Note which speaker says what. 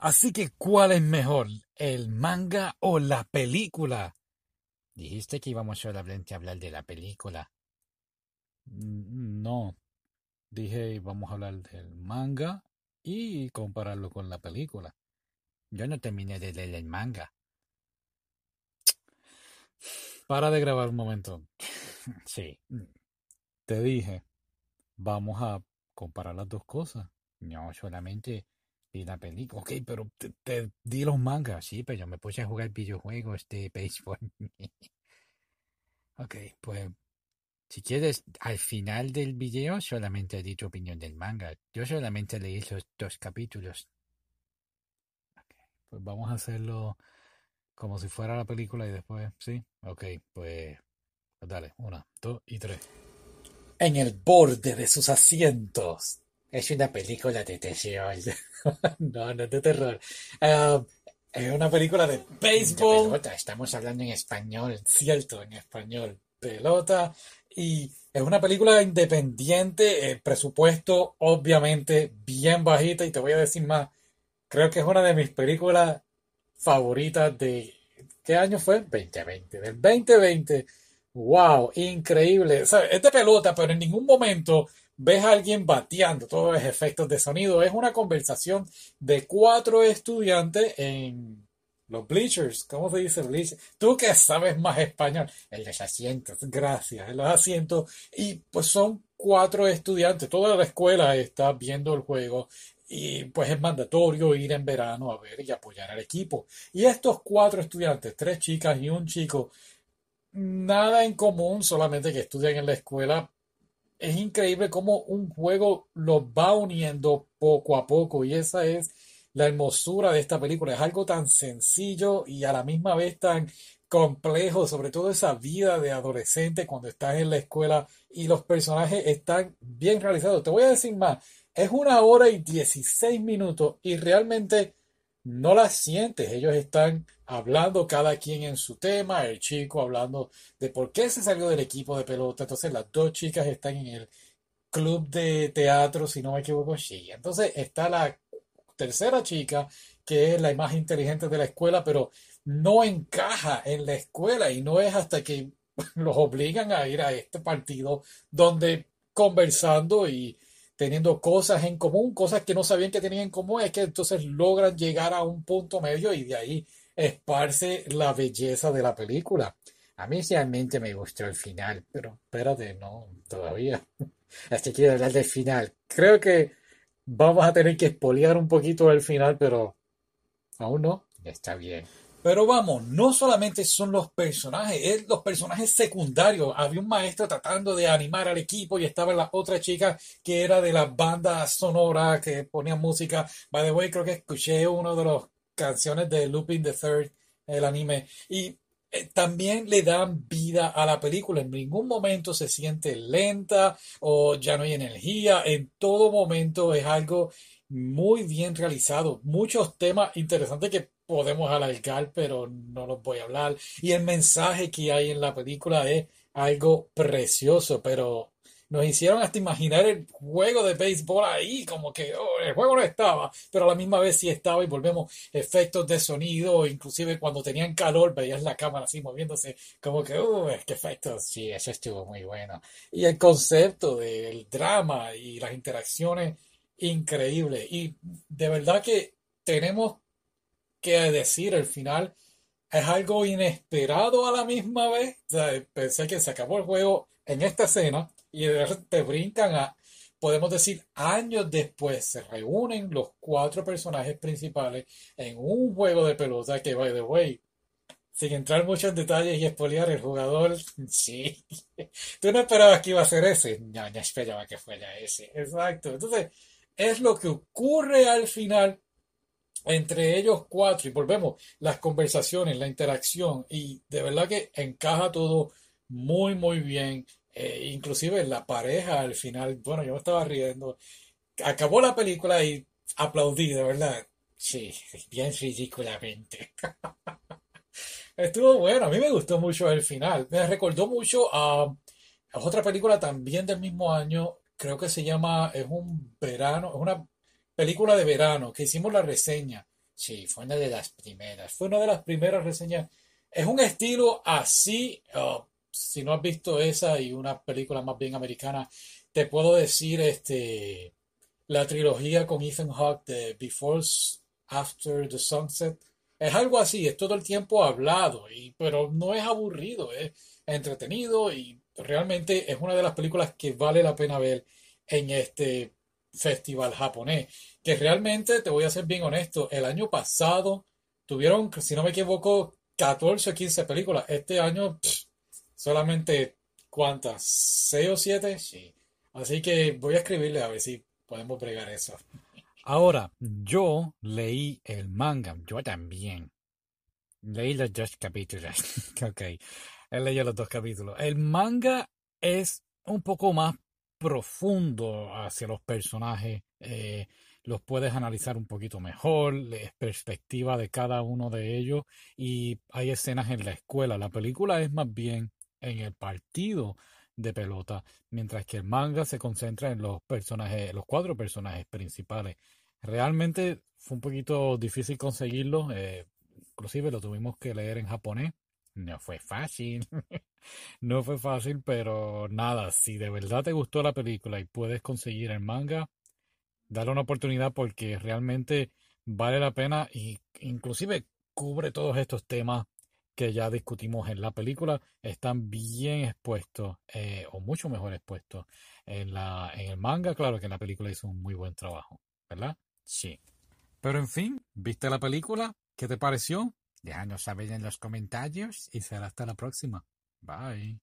Speaker 1: Así que, ¿cuál es mejor? ¿El manga o la película?
Speaker 2: Dijiste que íbamos solamente a hablar de la película.
Speaker 1: No, dije vamos a hablar del manga y compararlo con la película.
Speaker 2: Yo no terminé de leer el manga.
Speaker 1: Para de grabar un momento.
Speaker 2: Sí.
Speaker 1: Te dije, vamos a comparar las dos cosas.
Speaker 2: No, solamente vi la película.
Speaker 1: Ok, pero te, di los mangas.
Speaker 2: Sí, pero yo me puse a jugar videojuegos de béisbol.
Speaker 1: Ok, pues
Speaker 2: Si quieres, al final del video solamente di tu opinión del manga. Yo solamente leí los dos capítulos.
Speaker 1: Pues vamos a hacerlo como si fuera la película y después, ¿sí? Ok, pues, pues dale, una, dos y tres. En el borde de sus asientos.
Speaker 2: Es una película de terror.
Speaker 1: No, no de terror. Ah, es una película de béisbol,
Speaker 2: pelota, estamos hablando en español.
Speaker 1: cierto, en español, pelota. Y es una película independiente, el presupuesto obviamente bien bajita y te voy a decir más, creo que es una de mis películas favoritas de... ¿Qué año fue? 2020, del 2020. Wow, increíble. Es de pelota, pero en ningún momento ves a alguien bateando todos los efectos de sonido. Es una conversación de cuatro estudiantes en los bleachers. ¿Cómo se dice bleachers? Tú que sabes más español.
Speaker 2: En los asientos.
Speaker 1: Gracias, en los asientos. Y pues son cuatro estudiantes. Toda la escuela está viendo el juego. Y pues es mandatorio ir en verano a ver y apoyar al equipo. Y estos cuatro estudiantes, tres chicas y un chico, nada en común, solamente que estudian en la escuela. Es increíble cómo un juego los va uniendo poco a poco. Y esa es la hermosura de esta película. Es algo tan sencillo y a la misma vez tan complejo, sobre todo esa vida de adolescente cuando estás en la escuela y los personajes están bien realizados. Te voy a decir más, es una hora y 16 minutos y realmente no la sientes. Ellos están hablando cada quien en su tema, el chico hablando de por qué se salió del equipo de pelota. Entonces las dos chicas están en el club de teatro, si no me equivoco, sí. Entonces está la tercera chica, que es la más inteligente de la escuela, pero no encaja en la escuela y no es hasta que los obligan a ir a este partido donde conversando y teniendo cosas en común, cosas que no sabían que tenían en común, es que entonces logran llegar a un punto medio y de ahí esparce la belleza de la película.
Speaker 2: A mí realmente me gustó el final.
Speaker 1: Pero espérate, no, todavía. Hasta quiero hablar del final. Creo que vamos a tener que espolear un poquito el final, pero aún no.
Speaker 2: Está bien.
Speaker 1: Pero vamos, no solamente son los personajes, es los personajes secundarios. Había un maestro tratando de animar al equipo y estaba la otra chica que era de la banda sonora que ponía música. By the way, creo que escuché una de las canciones de Lupin the Third, el anime, y eh, también le dan vida a la película. En ningún momento se siente lenta o ya no hay energía. En todo momento es algo muy bien realizado. Muchos temas interesantes que podemos alargar, pero no los voy a hablar. Y el mensaje que hay en la película es algo precioso, pero nos hicieron hasta imaginar el juego de béisbol ahí, como que oh, el juego no estaba, pero a la misma vez sí estaba y volvemos efectos de sonido, inclusive cuando tenían calor veías la cámara así moviéndose, como que, uh, qué efectos.
Speaker 2: Sí, eso estuvo muy bueno.
Speaker 1: Y el concepto del drama y las interacciones, increíble. Y de verdad que tenemos que decir, el final es algo inesperado a la misma vez. O sea, pensé que se acabó el juego en esta escena y te brincan a, podemos decir, años después se reúnen los cuatro personajes principales en un juego de pelota que, by the way, sin entrar mucho en detalles y espolear el jugador, sí. Tú no esperabas que iba a ser ese.
Speaker 2: No esperaba que fuera ese.
Speaker 1: Exacto. Entonces, es lo que ocurre al final entre ellos cuatro y volvemos las conversaciones, la interacción y de verdad que encaja todo muy muy bien. Eh, inclusive la pareja al final, bueno, yo me estaba riendo. Acabó la película y aplaudí, de verdad.
Speaker 2: Sí, bien ridículamente.
Speaker 1: Estuvo bueno, a mí me gustó mucho el final. Me recordó mucho a, otra película también del mismo año, creo que se llama, es un verano, es una película de verano que hicimos la reseña. Sí, fue una de las primeras. Fue una de las primeras reseñas. Es un estilo así. uh, si no has visto esa y una película más bien americana, te puedo decir este la trilogía con Ethan Hawke de Before, After the Sunset. Es algo así, es todo el tiempo hablado, y, pero no es aburrido, es entretenido y realmente es una de las películas que vale la pena ver en este festival japonés. Que realmente, te voy a ser bien honesto, el año pasado tuvieron, si no me equivoco, 14 o 15 películas. Este año pff, solamente, ¿cuántas? ¿6 o 7? Sí. Así que voy a escribirle a ver si podemos bregar eso.
Speaker 2: Ahora, yo leí el manga, yo también. Leí los dos capítulos. ok, he leído los dos capítulos. El manga es un poco más profundo hacia los personajes. eh, los puedes analizar un poquito mejor, la perspectiva de cada uno de ellos. Y hay escenas en la escuela. La película es más bien en el partido de pelota, mientras que el manga se concentra en los personajes, los cuatro personajes principales. Realmente fue un poquito difícil conseguirlo, eh, inclusive lo tuvimos que leer en japonés. No fue fácil, no fue fácil, pero nada, si de verdad te gustó la película y puedes conseguir el manga, dale una oportunidad porque realmente vale la pena y inclusive cubre todos estos temas que ya discutimos en la película, están bien expuestos, eh, o mucho mejor expuestos en la, en el manga. Claro que en la película hizo un muy buen trabajo, ¿verdad? Sí. Pero en fin, ¿viste la película? ¿Qué te pareció? Déjanos saber en los comentarios y será hasta la próxima. Bye.